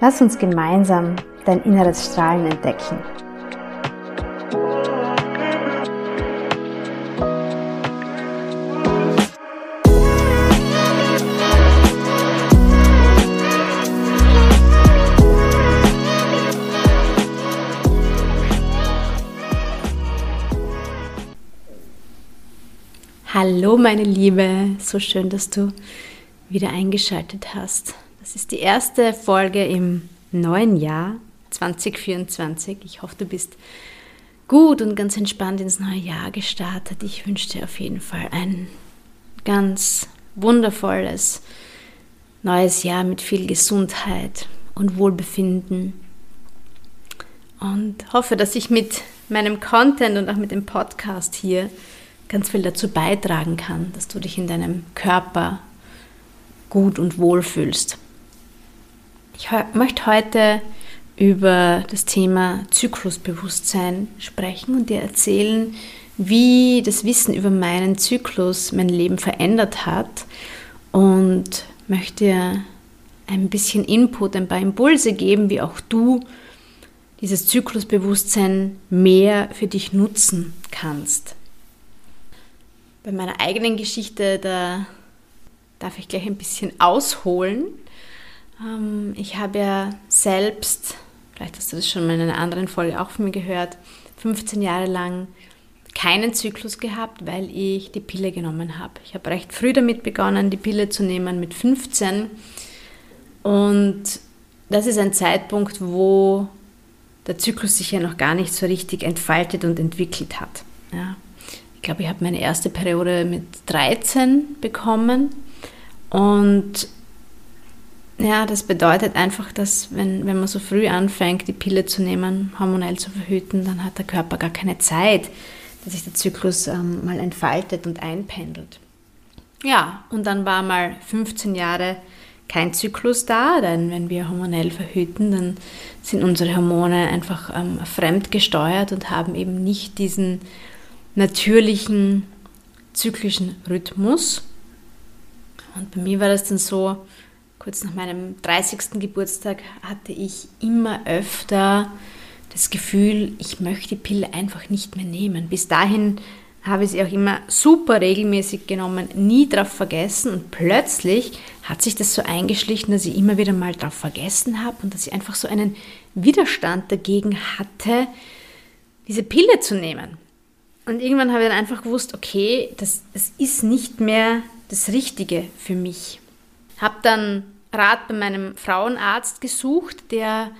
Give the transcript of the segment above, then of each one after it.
Lass uns gemeinsam dein inneres Strahlen entdecken. Hallo meine Liebe, so schön, dass du wieder eingeschaltet hast. Das ist die erste Folge im neuen Jahr 2024. Ich hoffe, du bist gut und ganz entspannt ins neue Jahr gestartet. Ich wünsche dir auf jeden Fall ein ganz wundervolles neues Jahr mit viel Gesundheit und Wohlbefinden. Und hoffe, dass ich mit meinem Content und auch mit dem Podcast hier ganz viel dazu beitragen kann, dass du dich in deinem Körper gut und wohl fühlst. Ich möchte heute über das Thema Zyklusbewusstsein sprechen und dir erzählen, wie das Wissen über meinen Zyklus mein Leben verändert hat und möchte dir ein bisschen Input, ein paar Impulse geben, wie auch du dieses Zyklusbewusstsein mehr für dich nutzen kannst bei meiner eigenen Geschichte, da darf ich gleich ein bisschen ausholen. Ähm, ich habe ja selbst, vielleicht hast du das schon mal in einer anderen Folge auch von mir gehört, 15 Jahre lang keinen Zyklus gehabt, weil ich die Pille genommen habe. Ich habe recht früh damit begonnen, die Pille zu nehmen, mit 15. Und das ist ein Zeitpunkt, wo der Zyklus sich ja noch gar nicht so richtig entfaltet und entwickelt hat. Ja glaube, ich habe meine erste Periode mit 13 bekommen. Und ja, das bedeutet einfach, dass wenn, wenn man so früh anfängt, die Pille zu nehmen, hormonell zu verhüten, dann hat der Körper gar keine Zeit, dass sich der Zyklus ähm, mal entfaltet und einpendelt. Ja, und dann war mal 15 Jahre kein Zyklus da, denn wenn wir hormonell verhüten, dann sind unsere Hormone einfach ähm, fremdgesteuert und haben eben nicht diesen natürlichen zyklischen Rhythmus. Und bei mir war das dann so, kurz nach meinem 30. Geburtstag hatte ich immer öfter das Gefühl, ich möchte die Pille einfach nicht mehr nehmen. Bis dahin habe ich sie auch immer super regelmäßig genommen, nie drauf vergessen und plötzlich hat sich das so eingeschlichen, dass ich immer wieder mal drauf vergessen habe und dass ich einfach so einen Widerstand dagegen hatte, diese Pille zu nehmen. Und irgendwann habe ich dann einfach gewusst, okay, das, das ist nicht mehr das Richtige für mich. Habe dann Rat bei meinem Frauenarzt gesucht, der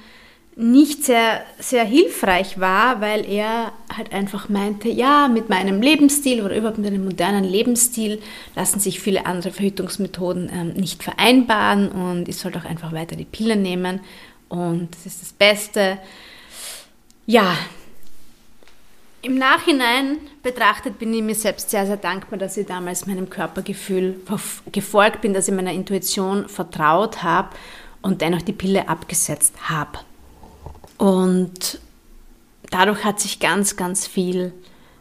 nicht sehr, sehr hilfreich war, weil er halt einfach meinte, ja, mit meinem Lebensstil oder überhaupt mit einem modernen Lebensstil lassen sich viele andere Verhütungsmethoden ähm, nicht vereinbaren und ich soll doch einfach weiter die Pille nehmen und das ist das Beste. Ja, im Nachhinein betrachtet bin ich mir selbst sehr, sehr dankbar, dass ich damals meinem Körpergefühl gefolgt bin, dass ich meiner Intuition vertraut habe und dennoch die Pille abgesetzt habe. Und dadurch hat sich ganz, ganz viel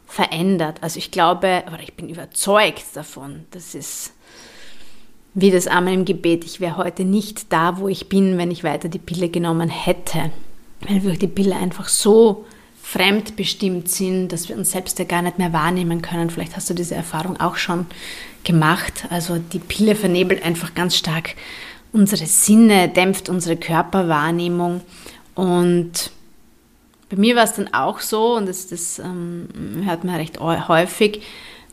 verändert. Also ich glaube, oder ich bin überzeugt davon, das ist wie das Amen im Gebet. Ich wäre heute nicht da, wo ich bin, wenn ich weiter die Pille genommen hätte. Weil wir die Pille einfach so fremdbestimmt sind, dass wir uns selbst ja gar nicht mehr wahrnehmen können. Vielleicht hast du diese Erfahrung auch schon gemacht. Also die Pille vernebelt einfach ganz stark unsere Sinne, dämpft unsere Körperwahrnehmung Und bei mir war es dann auch so, und das, das ähm, hört man recht häufig,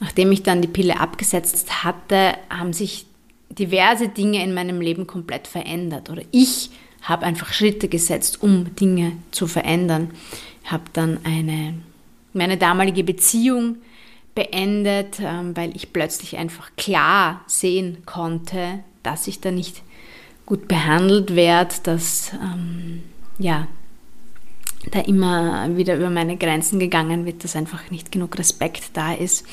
nachdem ich dann die Pille abgesetzt hatte, haben sich diverse Dinge in meinem Leben komplett verändert. Oder ich habe einfach Schritte gesetzt, um Dinge zu verändern. Habe dann eine, meine damalige Beziehung beendet, ähm, weil ich plötzlich einfach klar sehen konnte, dass ich da nicht gut behandelt werde, dass ähm, ja, da immer wieder über meine Grenzen gegangen wird, dass einfach nicht genug Respekt da ist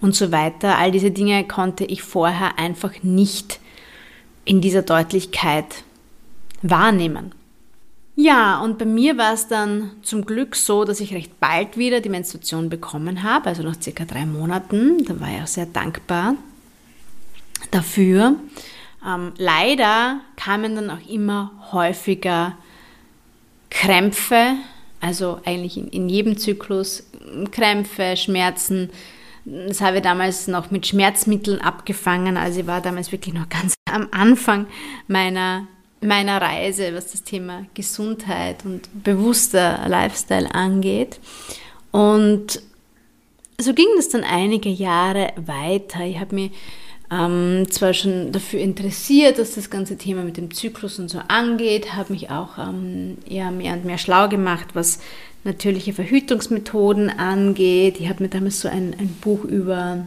und so weiter. All diese Dinge konnte ich vorher einfach nicht in dieser Deutlichkeit wahrnehmen. Ja, und bei mir war es dann zum Glück so, dass ich recht bald wieder die Menstruation bekommen habe, also nach circa drei Monaten. Da war ich auch sehr dankbar dafür. Ähm, leider kamen dann auch immer häufiger Krämpfe, also eigentlich in, in jedem Zyklus Krämpfe, Schmerzen. Das habe ich damals noch mit Schmerzmitteln abgefangen. Also ich war damals wirklich noch ganz am Anfang meiner meiner Reise, was das Thema Gesundheit und bewusster Lifestyle angeht. Und so ging das dann einige Jahre weiter. Ich habe mich ähm, zwar schon dafür interessiert, dass das ganze Thema mit dem Zyklus und so angeht, habe mich auch ähm, eher mehr und mehr schlau gemacht, was natürliche Verhütungsmethoden angeht. Ich habe mir damals so ein, ein Buch über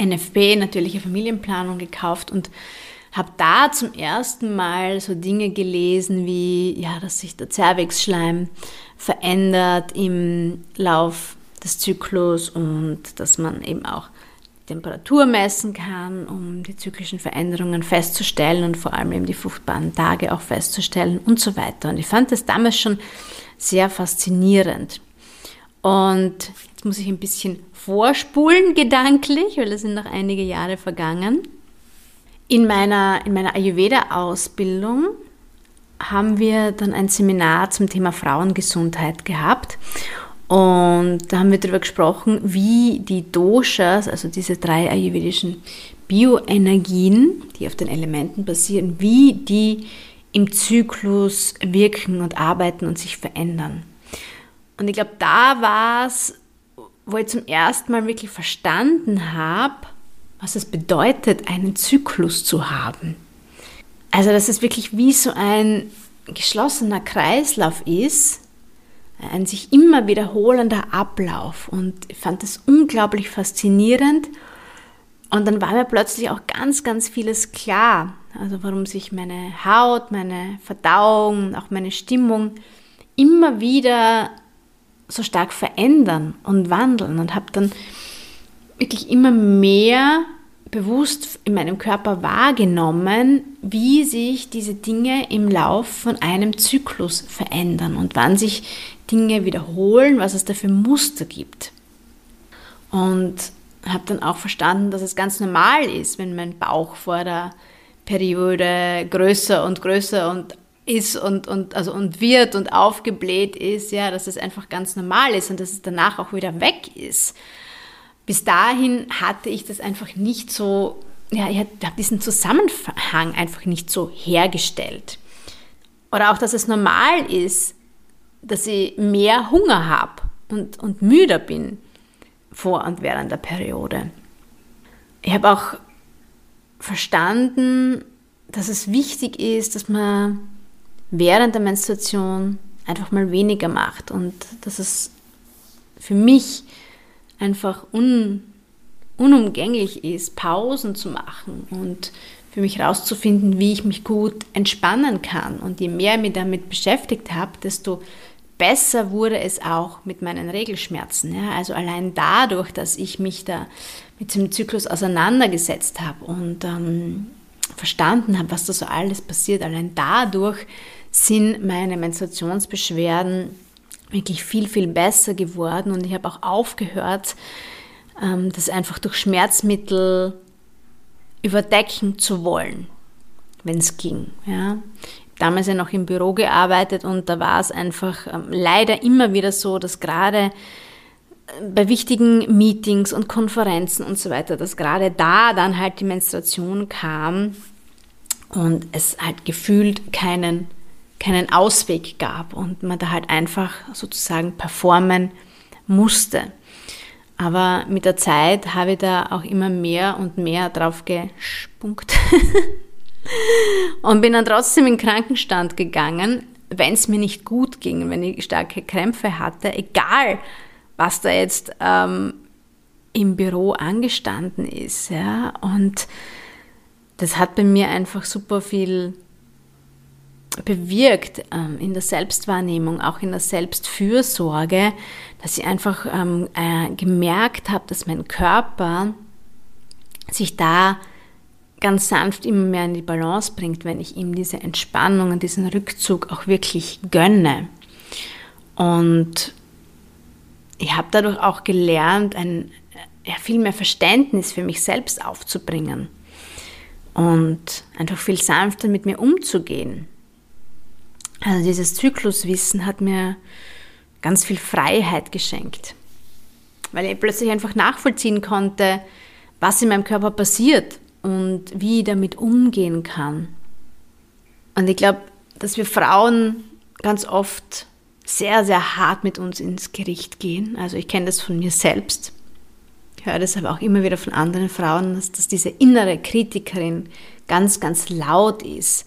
NFP, natürliche Familienplanung, gekauft und habe da zum ersten Mal so Dinge gelesen wie, ja, dass sich der Zervixschleim verändert im Lauf des Zyklus und dass man eben auch Temperatur messen kann, um die zyklischen Veränderungen festzustellen und vor allem eben die fruchtbaren Tage auch festzustellen und so weiter. Und ich fand das damals schon sehr faszinierend. Und jetzt muss ich ein bisschen vorspulen gedanklich, weil es sind noch einige Jahre vergangen. In meiner, in meiner Ayurveda-Ausbildung haben wir dann ein Seminar zum Thema Frauengesundheit gehabt. Und da haben wir darüber gesprochen, wie die Doshas, also diese drei ayurvedischen Bioenergien, die auf den Elementen basieren, wie die im Zyklus wirken und arbeiten und sich verändern. Und ich glaube, da war es, wo ich zum ersten Mal wirklich verstanden habe, was es bedeutet, einen Zyklus zu haben. Also, dass es wirklich wie so ein geschlossener Kreislauf ist, ein sich immer wiederholender Ablauf. Und ich fand das unglaublich faszinierend. Und dann war mir plötzlich auch ganz, ganz vieles klar. Also warum sich meine Haut, meine Verdauung, auch meine Stimmung immer wieder so stark verändern und wandeln. Und habe dann wirklich immer mehr bewusst in meinem Körper wahrgenommen, wie sich diese Dinge im Lauf von einem Zyklus verändern und wann sich Dinge wiederholen, was es da für Muster gibt. Und habe dann auch verstanden, dass es ganz normal ist, wenn mein Bauch vor der Periode größer und größer und ist und, und, also und wird und aufgebläht ist, ja, dass es einfach ganz normal ist und dass es danach auch wieder weg ist bis dahin hatte ich das einfach nicht so, ja, ich habe diesen Zusammenhang einfach nicht so hergestellt. Oder auch, dass es normal ist, dass ich mehr Hunger habe und, und müder bin vor und während der Periode. Ich habe auch verstanden, dass es wichtig ist, dass man während der Menstruation einfach mal weniger macht und dass es für mich einfach un, unumgänglich ist, Pausen zu machen und für mich herauszufinden, wie ich mich gut entspannen kann. Und je mehr ich mich damit beschäftigt habe, desto besser wurde es auch mit meinen Regelschmerzen. Ja? Also allein dadurch, dass ich mich da mit dem Zyklus auseinandergesetzt habe und ähm, verstanden habe, was da so alles passiert, allein dadurch sind meine Menstruationsbeschwerden wirklich viel, viel besser geworden und ich habe auch aufgehört, ähm, das einfach durch Schmerzmittel überdecken zu wollen, wenn es ging. Ja. Damals ja noch im Büro gearbeitet und da war es einfach ähm, leider immer wieder so, dass gerade äh, bei wichtigen Meetings und Konferenzen und so weiter, dass gerade da dann halt die Menstruation kam und es halt gefühlt keinen keinen Ausweg gab und man da halt einfach sozusagen performen musste. Aber mit der Zeit habe ich da auch immer mehr und mehr drauf gespunkt und bin dann trotzdem in Krankenstand gegangen, wenn es mir nicht gut ging, wenn ich starke Krämpfe hatte, egal was da jetzt ähm, im Büro angestanden ist. Ja? Und das hat bei mir einfach super viel bewirkt ähm, in der Selbstwahrnehmung, auch in der Selbstfürsorge, dass ich einfach ähm, äh, gemerkt habe, dass mein Körper sich da ganz sanft immer mehr in die Balance bringt, wenn ich ihm diese Entspannung und diesen Rückzug auch wirklich gönne. Und ich habe dadurch auch gelernt, ein ja, viel mehr Verständnis für mich selbst aufzubringen und einfach viel sanfter mit mir umzugehen. Also dieses Zykluswissen hat mir ganz viel Freiheit geschenkt, weil ich plötzlich einfach nachvollziehen konnte, was in meinem Körper passiert und wie ich damit umgehen kann. Und ich glaube, dass wir Frauen ganz oft sehr, sehr hart mit uns ins Gericht gehen. Also ich kenne das von mir selbst. Ich höre das aber auch immer wieder von anderen Frauen, dass, dass diese innere Kritikerin ganz, ganz laut ist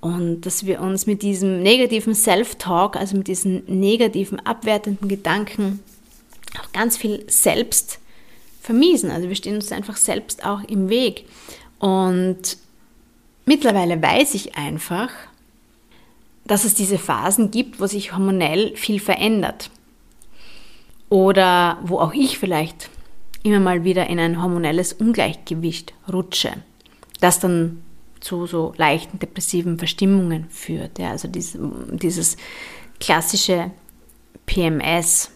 und dass wir uns mit diesem negativen Self-Talk, also mit diesen negativen, abwertenden Gedanken auch ganz viel selbst vermiesen. Also wir stehen uns einfach selbst auch im Weg. Und mittlerweile weiß ich einfach, dass es diese Phasen gibt, wo sich hormonell viel verändert. Oder wo auch ich vielleicht immer mal wieder in ein hormonelles Ungleichgewicht rutsche, das dann zu so leichten depressiven Verstimmungen führt. Ja, also dieses, dieses klassische PMS.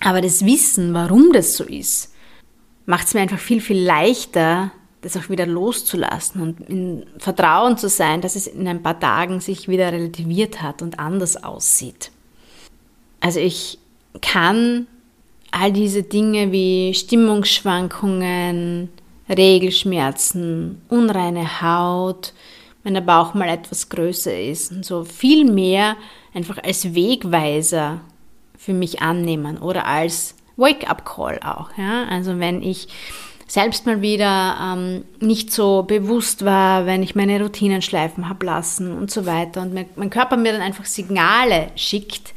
Aber das Wissen, warum das so ist, macht es mir einfach viel, viel leichter, das auch wieder loszulassen und in Vertrauen zu sein, dass es in ein paar Tagen sich wieder relativiert hat und anders aussieht. Also ich kann all diese Dinge wie Stimmungsschwankungen, Regelschmerzen, unreine Haut, wenn der Bauch mal etwas größer ist und so viel mehr einfach als Wegweiser für mich annehmen oder als Wake-up-Call auch. Ja? Also wenn ich selbst mal wieder ähm, nicht so bewusst war, wenn ich meine Routinen schleifen habe lassen und so weiter und mein, mein Körper mir dann einfach Signale schickt,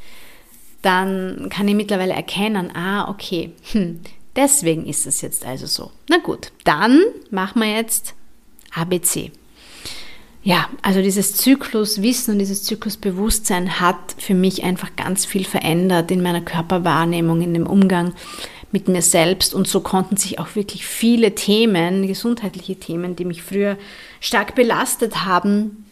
dann kann ich mittlerweile erkennen, ah, okay, hm, deswegen ist es jetzt also so. Na gut, dann machen wir jetzt ABC. Ja, also dieses Zykluswissen und dieses Zyklusbewusstsein hat für mich einfach ganz viel verändert in meiner Körperwahrnehmung, in dem Umgang mit mir selbst und so konnten sich auch wirklich viele Themen, gesundheitliche Themen, die mich früher stark belastet haben,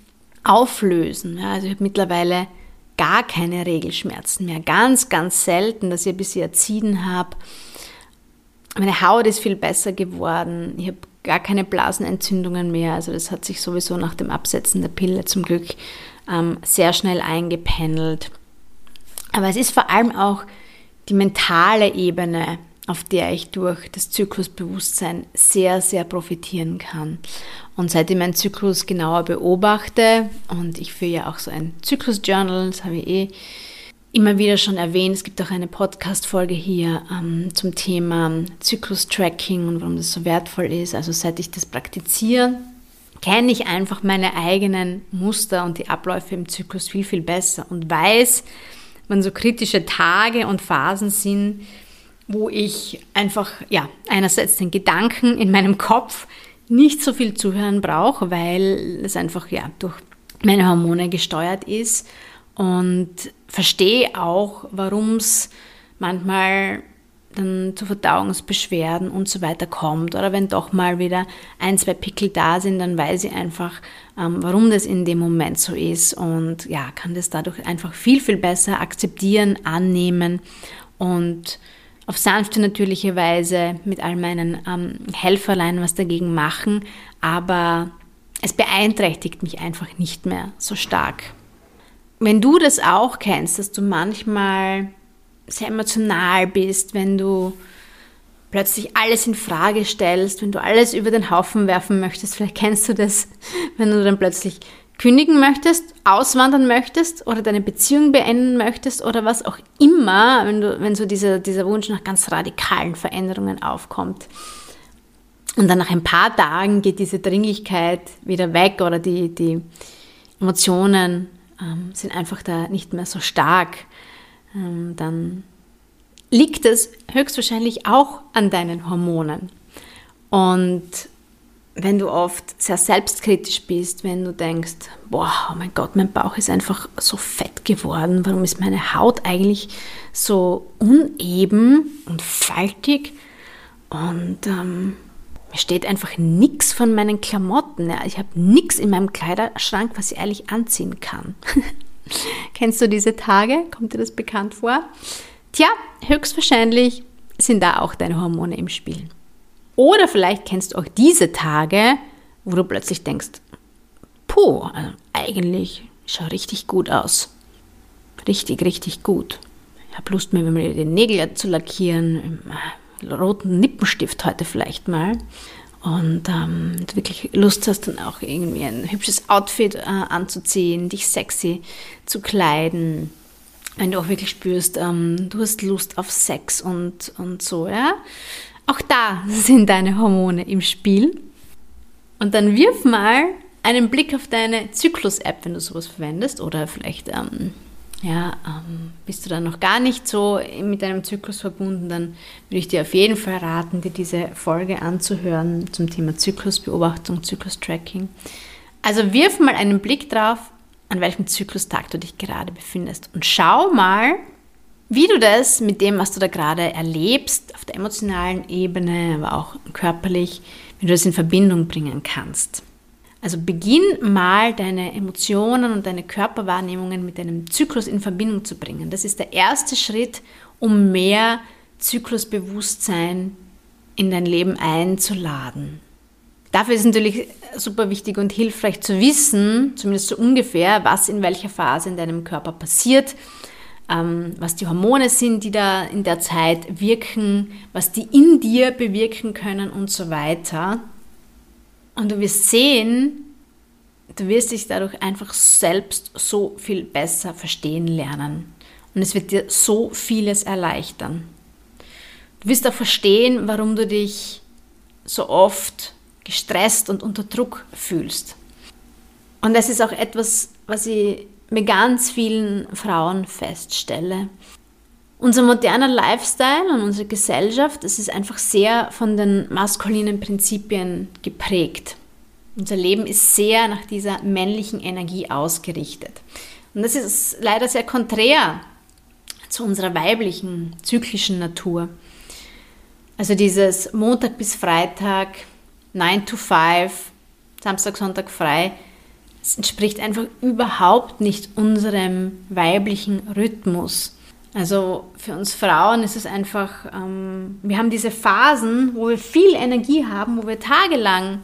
auflösen. Ja, also ich habe mittlerweile gar keine Regelschmerzen mehr. Ganz, ganz selten, dass ich ein bisschen erziehen habe. Meine Haut ist viel besser geworden. Ich habe gar keine Blasenentzündungen mehr. Also das hat sich sowieso nach dem Absetzen der Pille zum Glück ähm, sehr schnell eingependelt. Aber es ist vor allem auch die mentale Ebene, auf der ich durch das Zyklusbewusstsein sehr, sehr profitieren kann. Und seit ich meinen Zyklus genauer beobachte, und ich führe ja auch so ein Zyklus-Journal, das habe ich eh immer wieder schon erwähnt, es gibt auch eine Podcast-Folge hier ähm, zum Thema Zyklus-Tracking und warum das so wertvoll ist. Also seit ich das praktiziere, kenne ich einfach meine eigenen Muster und die Abläufe im Zyklus viel, viel besser und weiß, wann so kritische Tage und Phasen sind, wo ich einfach, ja, einerseits den Gedanken in meinem Kopf nicht so viel zuhören brauche, weil es einfach, ja, durch meine Hormone gesteuert ist und verstehe auch, warum es manchmal dann zu Verdauungsbeschwerden und so weiter kommt. Oder wenn doch mal wieder ein, zwei Pickel da sind, dann weiß ich einfach, ähm, warum das in dem Moment so ist und ja, kann das dadurch einfach viel, viel besser akzeptieren, annehmen und auf sanfte, natürliche Weise mit all meinen ähm, Helferlein was dagegen machen, aber es beeinträchtigt mich einfach nicht mehr so stark. Wenn du das auch kennst, dass du manchmal sehr emotional bist, wenn du plötzlich alles in Frage stellst, wenn du alles über den Haufen werfen möchtest, vielleicht kennst du das, wenn du dann plötzlich kündigen möchtest, auswandern möchtest oder deine Beziehung beenden möchtest oder was auch immer, wenn, du, wenn so dieser, dieser Wunsch nach ganz radikalen Veränderungen aufkommt. Und dann nach ein paar Tagen geht diese Dringlichkeit wieder weg oder die, die Emotionen ähm, sind einfach da nicht mehr so stark. Ähm, dann liegt es höchstwahrscheinlich auch an deinen Hormonen. Und wenn du oft sehr selbstkritisch bist, wenn du denkst, boah, oh mein Gott, mein Bauch ist einfach so fett geworden, warum ist meine Haut eigentlich so uneben und faltig und ähm, steht einfach nichts von meinen Klamotten. Ich habe nichts in meinem Kleiderschrank, was ich ehrlich anziehen kann. Kennst du diese Tage? Kommt dir das bekannt vor? Tja, höchstwahrscheinlich sind da auch deine Hormone im Spiel. Oder vielleicht kennst du auch diese Tage, wo du plötzlich denkst, puh, also eigentlich schaut richtig gut aus. Richtig, richtig gut. Ich habe Lust, mir die Nägel zu lackieren, roten Lippenstift heute vielleicht mal. Und ähm, du wirklich Lust hast, dann auch irgendwie ein hübsches Outfit äh, anzuziehen, dich sexy zu kleiden. Wenn du auch wirklich spürst, ähm, du hast Lust auf Sex und, und so, ja. Auch da sind deine Hormone im Spiel. Und dann wirf mal einen Blick auf deine Zyklus-App, wenn du sowas verwendest. Oder vielleicht ähm, ja, ähm, bist du dann noch gar nicht so mit deinem Zyklus verbunden, dann würde ich dir auf jeden Fall raten, dir diese Folge anzuhören zum Thema Zyklusbeobachtung, Zyklus-Tracking. Also wirf mal einen Blick drauf, an welchem Zyklustag du dich gerade befindest und schau mal, wie du das mit dem, was du da gerade erlebst, auf der emotionalen Ebene, aber auch körperlich, wie du das in Verbindung bringen kannst. Also beginn mal deine Emotionen und deine Körperwahrnehmungen mit deinem Zyklus in Verbindung zu bringen. Das ist der erste Schritt, um mehr Zyklusbewusstsein in dein Leben einzuladen. Dafür ist es natürlich super wichtig und hilfreich zu wissen, zumindest so ungefähr, was in welcher Phase in deinem Körper passiert ähm, was die Hormone sind, die da in der Zeit wirken, was die in dir bewirken können und so weiter. Und du wirst sehen, du wirst dich dadurch einfach selbst so viel besser verstehen lernen. Und es wird dir so vieles erleichtern. Du wirst auch verstehen, warum du dich so oft gestresst und unter Druck fühlst. Und das ist auch etwas, was ich mit ganz vielen Frauen feststelle. Unser moderner Lifestyle und unsere Gesellschaft, das ist einfach sehr von den maskulinen Prinzipien geprägt. Unser Leben ist sehr nach dieser männlichen Energie ausgerichtet. Und das ist leider sehr konträr zu unserer weiblichen, zyklischen Natur. Also dieses Montag bis Freitag, 9 to 5, Samstag, Sonntag frei, es entspricht einfach überhaupt nicht unserem weiblichen Rhythmus. Also für uns Frauen ist es einfach, ähm, wir haben diese Phasen, wo wir viel Energie haben, wo wir tagelang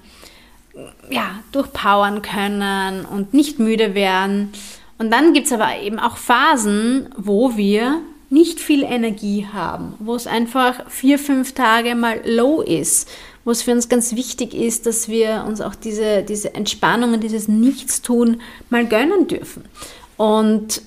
ja, durchpowern können und nicht müde werden. Und dann gibt es aber eben auch Phasen, wo wir nicht viel Energie haben, wo es einfach vier, fünf Tage mal low ist, wo es für uns ganz wichtig ist, dass wir uns auch diese, diese Entspannung und dieses Nichtstun mal gönnen dürfen. Und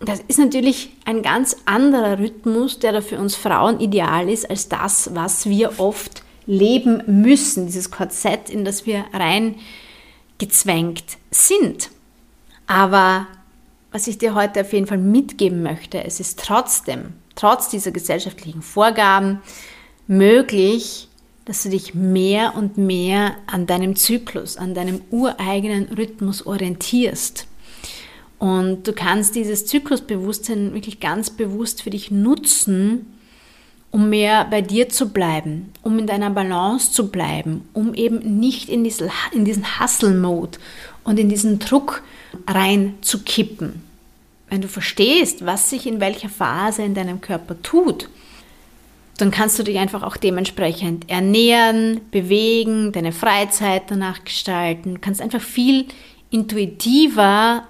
das ist natürlich ein ganz anderer Rhythmus, der da für uns Frauen ideal ist, als das, was wir oft leben müssen, dieses Korsett, in das wir reingezwängt sind. Aber was ich dir heute auf jeden Fall mitgeben möchte, es ist trotzdem, trotz dieser gesellschaftlichen Vorgaben, möglich, dass du dich mehr und mehr an deinem Zyklus, an deinem ureigenen Rhythmus orientierst. Und du kannst dieses Zyklusbewusstsein wirklich ganz bewusst für dich nutzen, um mehr bei dir zu bleiben, um in deiner Balance zu bleiben, um eben nicht in, diese, in diesen Hustle-Mode und in diesen Druck reinzukippen. Wenn du verstehst, was sich in welcher Phase in deinem Körper tut, dann kannst du dich einfach auch dementsprechend ernähren, bewegen, deine Freizeit danach gestalten, kannst einfach viel intuitiver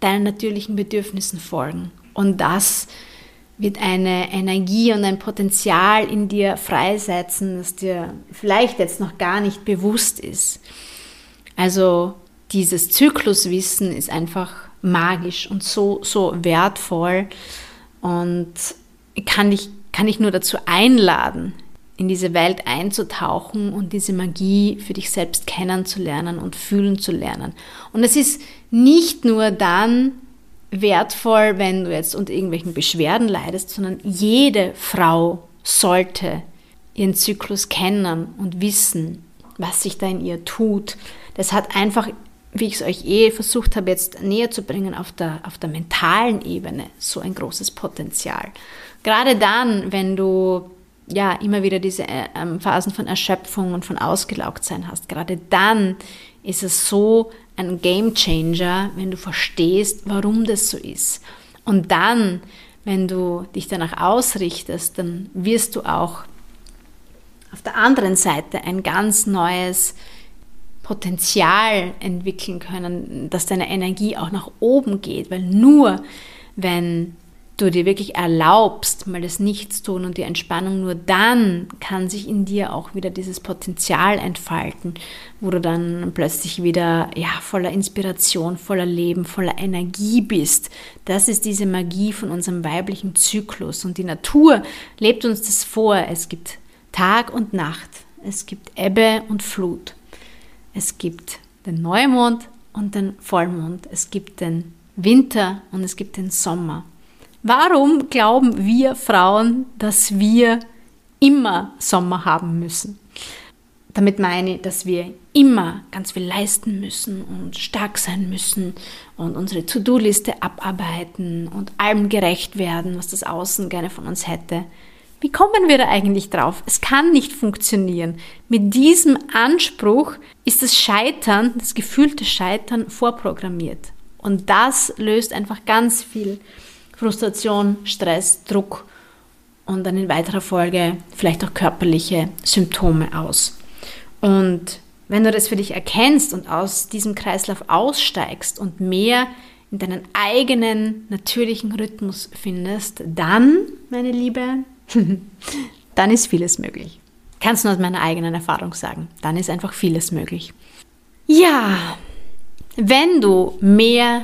deinen natürlichen Bedürfnissen folgen. Und das wird eine Energie und ein Potenzial in dir freisetzen, das dir vielleicht jetzt noch gar nicht bewusst ist. Also dieses Zykluswissen ist einfach magisch und so, so wertvoll und kann ich, kann ich nur dazu einladen, in diese Welt einzutauchen und diese Magie für dich selbst kennenzulernen und fühlen zu lernen. Und es ist nicht nur dann wertvoll, wenn du jetzt unter irgendwelchen Beschwerden leidest, sondern jede Frau sollte ihren Zyklus kennen und wissen, was sich da in ihr tut. Das hat einfach, wie ich es euch eh versucht habe, jetzt näher zu bringen, auf der, auf der mentalen Ebene so ein großes Potenzial. Gerade dann, wenn du ja immer wieder diese äh, ähm, Phasen von Erschöpfung und von Ausgelaugtsein hast, gerade dann ist es so ein Game Changer, wenn du verstehst, warum das so ist. Und dann, wenn du dich danach ausrichtest, dann wirst du auch auf der anderen Seite ein ganz neues Potenzial entwickeln können, dass deine Energie auch nach oben geht, weil nur wenn du dir wirklich erlaubst, mal das Nichtstun und die Entspannung, nur dann kann sich in dir auch wieder dieses Potenzial entfalten, wo du dann plötzlich wieder ja, voller Inspiration, voller Leben, voller Energie bist. Das ist diese Magie von unserem weiblichen Zyklus. Und die Natur lebt uns das vor. Es gibt Tag und Nacht. Es gibt Ebbe und Flut. Es gibt den Neumond und den Vollmond. Es gibt den Winter und es gibt den Sommer. Warum glauben wir Frauen, dass wir immer Sommer haben müssen? Damit meine ich, dass wir immer ganz viel leisten müssen und stark sein müssen und unsere To-Do-Liste abarbeiten und allem gerecht werden, was das Außen gerne von uns hätte. Wie kommen wir da eigentlich drauf? Es kann nicht funktionieren. Mit diesem Anspruch ist das Scheitern, das gefühlte Scheitern vorprogrammiert. Und das löst einfach ganz viel Frustration, Stress, Druck und dann in weiterer Folge vielleicht auch körperliche Symptome aus. Und wenn du das für dich erkennst und aus diesem Kreislauf aussteigst und mehr in deinen eigenen natürlichen Rhythmus findest, dann, meine Liebe, dann ist vieles möglich. Kannst du aus meiner eigenen Erfahrung sagen. Dann ist einfach vieles möglich. Ja, wenn du mehr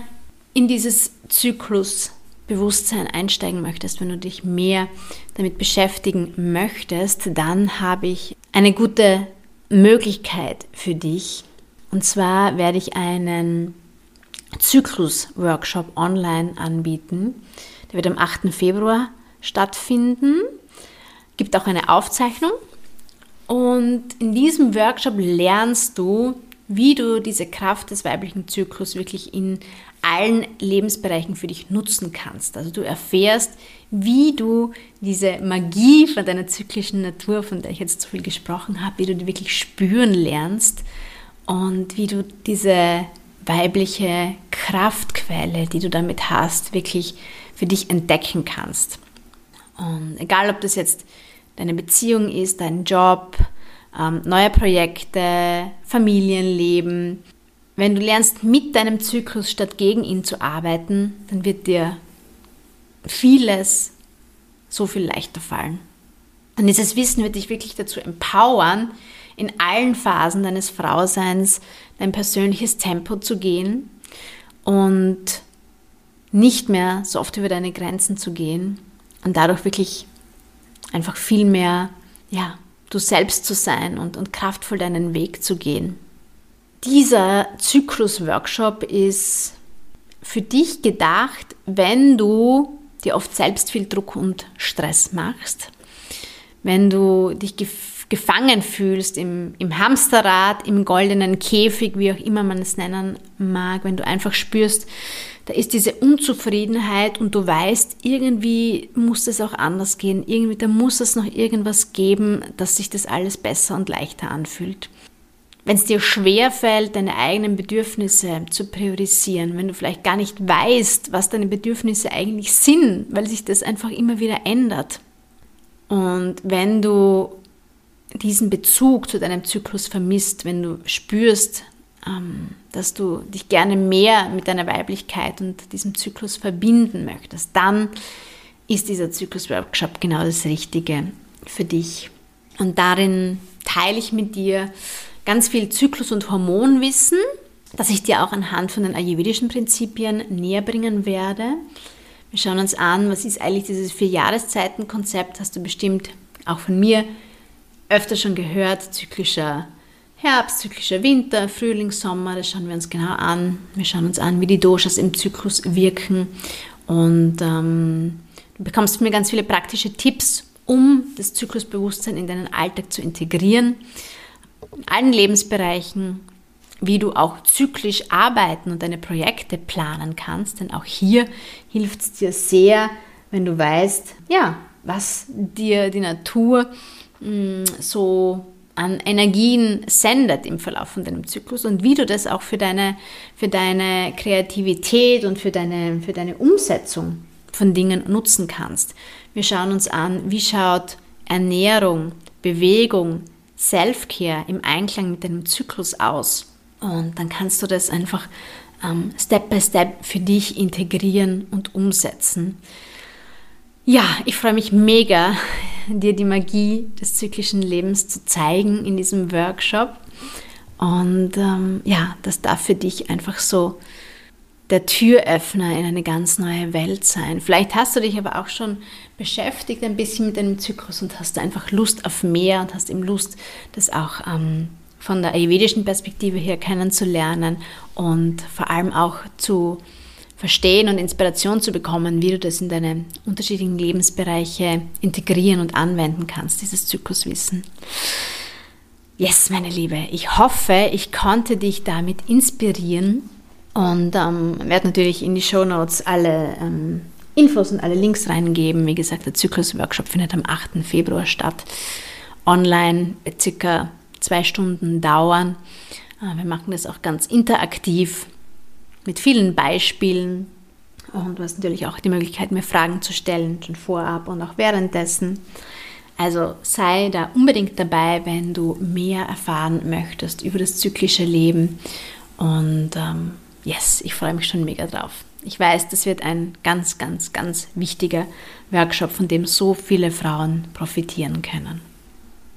in dieses Zyklus Bewusstsein einsteigen möchtest, wenn du dich mehr damit beschäftigen möchtest, dann habe ich eine gute Möglichkeit für dich. Und zwar werde ich einen Zyklus-Workshop online anbieten. Der wird am 8. Februar stattfinden. Gibt auch eine Aufzeichnung. Und in diesem Workshop lernst du, wie du diese Kraft des weiblichen Zyklus wirklich in allen Lebensbereichen für dich nutzen kannst. Also du erfährst, wie du diese Magie von deiner zyklischen Natur, von der ich jetzt so viel gesprochen habe, wie du die wirklich spüren lernst und wie du diese weibliche Kraftquelle, die du damit hast, wirklich für dich entdecken kannst. Und egal, ob das jetzt deine Beziehung ist, dein Job, ähm, neue Projekte, Familienleben, wenn du lernst, mit deinem Zyklus statt gegen ihn zu arbeiten, dann wird dir vieles so viel leichter fallen. Und dieses Wissen wird dich wirklich dazu empowern, in allen Phasen deines Frauseins dein persönliches Tempo zu gehen und nicht mehr so oft über deine Grenzen zu gehen und dadurch wirklich einfach viel mehr, ja, du selbst zu sein und, und kraftvoll deinen Weg zu gehen. Dieser Zyklus-Workshop ist für dich gedacht, wenn du dir oft selbst viel Druck und Stress machst, wenn du dich gefangen fühlst im, im Hamsterrad, im goldenen Käfig, wie auch immer man es nennen mag, wenn du einfach spürst, da ist diese Unzufriedenheit und du weißt, irgendwie muss es auch anders gehen, irgendwie da muss es noch irgendwas geben, dass sich das alles besser und leichter anfühlt wenn es dir schwer fällt, deine eigenen Bedürfnisse zu priorisieren, wenn du vielleicht gar nicht weißt, was deine Bedürfnisse eigentlich sind, weil sich das einfach immer wieder ändert. Und wenn du diesen Bezug zu deinem Zyklus vermisst, wenn du spürst, dass du dich gerne mehr mit deiner Weiblichkeit und diesem Zyklus verbinden möchtest, dann ist dieser Zyklus-Workshop genau das Richtige für dich. Und darin teile ich mit dir ganz viel Zyklus- und Hormonwissen das ich dir auch anhand von den ayurvedischen Prinzipien näher bringen werde. Wir schauen uns an, was ist eigentlich dieses Vier-Jahreszeiten-Konzept, hast du bestimmt auch von mir öfter schon gehört, zyklischer Herbst, zyklischer Winter, Frühling, Sommer, das schauen wir uns genau an. Wir schauen uns an, wie die Doshas im Zyklus wirken. Und ähm, du bekommst von mir ganz viele praktische Tipps, um das Zyklusbewusstsein in deinen Alltag zu integrieren, in allen Lebensbereichen, wie du auch zyklisch arbeiten und deine Projekte planen kannst, denn auch hier hilft es dir sehr, wenn du weißt, ja, was dir die Natur mh, mm, so an Energien sendet im Verlauf von deinem Zyklus und wie du das auch für deine, für deine Kreativität und für deine, für deine Umsetzung von Dingen nutzen kannst. Wir schauen uns an, wie schaut Ernährung, Bewegung, Self-Care im Einklang mit deinem Zyklus aus. Und dann kannst du das einfach ähm, Step by Step für dich integrieren und umsetzen. Ja, ich freue mich mega, dir die Magie des zyklischen Lebens zu zeigen in diesem Workshop. Und ähm, ja, das darf für dich einfach so der Türöffner in eine ganz neue Welt sein. Vielleicht hast du dich aber auch schon beschäftigt ein bisschen mit deinem Zyklus und hast einfach Lust auf mehr und hast eben Lust, das auch ähm, von der ayurvedischen Perspektive her kennenzulernen und vor allem auch zu verstehen und Inspiration zu bekommen, wie du das in deine unterschiedlichen Lebensbereiche integrieren und anwenden kannst, dieses Zykluswissen. Yes, meine Liebe, ich hoffe, ich konnte dich damit inspirieren und ähm, werde natürlich in die Show Notes alle ähm, Infos und alle Links reingeben. Wie gesagt, der Zyklus-Workshop findet am 8. Februar statt. Online, circa zwei Stunden dauern. Äh, wir machen das auch ganz interaktiv mit vielen Beispielen. Und du hast natürlich auch die Möglichkeit, mir Fragen zu stellen, schon vorab und auch währenddessen. Also sei da unbedingt dabei, wenn du mehr erfahren möchtest über das zyklische Leben. Und ähm, yes, ich freue mich schon mega drauf. Ich weiß, das wird ein ganz, ganz, ganz wichtiger Workshop, von dem so viele Frauen profitieren können.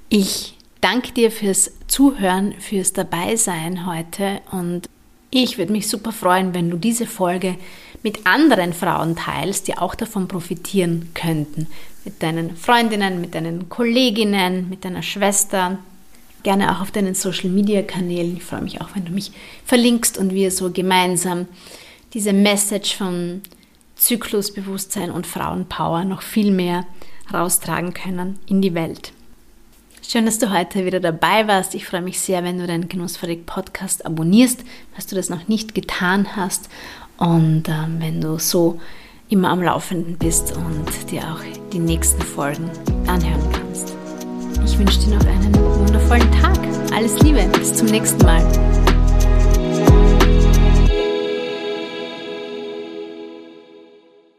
Ich danke dir fürs Zuhören, fürs Dabeisein heute und ich würde mich super freuen, wenn du diese Folge mit anderen Frauen teilst, die auch davon profitieren könnten. Mit deinen Freundinnen, mit deinen Kolleginnen, mit deiner Schwester. Gerne auch auf deinen Social Media Kanälen. Ich freue mich auch, wenn du mich verlinkst und wir so gemeinsam diese Message von Zyklusbewusstsein und Frauenpower noch viel mehr raustragen können in die Welt. Schön, dass du heute wieder dabei warst. Ich freue mich sehr, wenn du deinen Genussfabrik Podcast abonnierst, falls du das noch nicht getan hast und ähm, wenn du so immer am Laufenden bist und dir auch die nächsten Folgen anhören kannst. Ich wünsche dir noch einen wundervollen Tag. Alles Liebe, bis zum nächsten Mal.